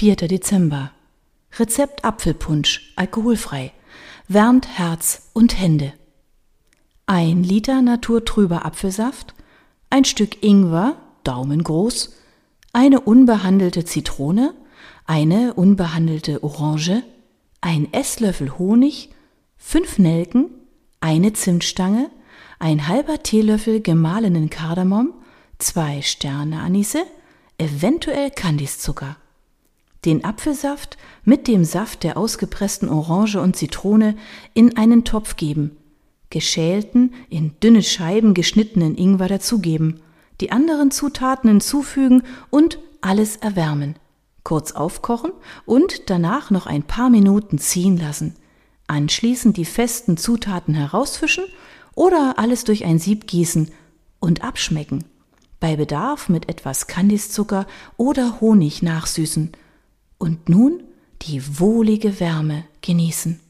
4. Dezember. Rezept Apfelpunsch, alkoholfrei. Wärmt Herz und Hände. Ein Liter naturtrüber Apfelsaft, ein Stück Ingwer, daumengroß, eine unbehandelte Zitrone, eine unbehandelte Orange, ein Esslöffel Honig, fünf Nelken, eine Zimtstange, ein halber Teelöffel gemahlenen Kardamom, zwei Sterne Anise, eventuell Kandiszucker. Den Apfelsaft mit dem Saft der ausgepressten Orange und Zitrone in einen Topf geben, geschälten, in dünne Scheiben geschnittenen Ingwer dazugeben, die anderen Zutaten hinzufügen und alles erwärmen. Kurz aufkochen und danach noch ein paar Minuten ziehen lassen. Anschließend die festen Zutaten herausfischen oder alles durch ein Sieb gießen und abschmecken. Bei Bedarf mit etwas Kandiszucker oder Honig nachsüßen. Und nun die wohlige Wärme genießen.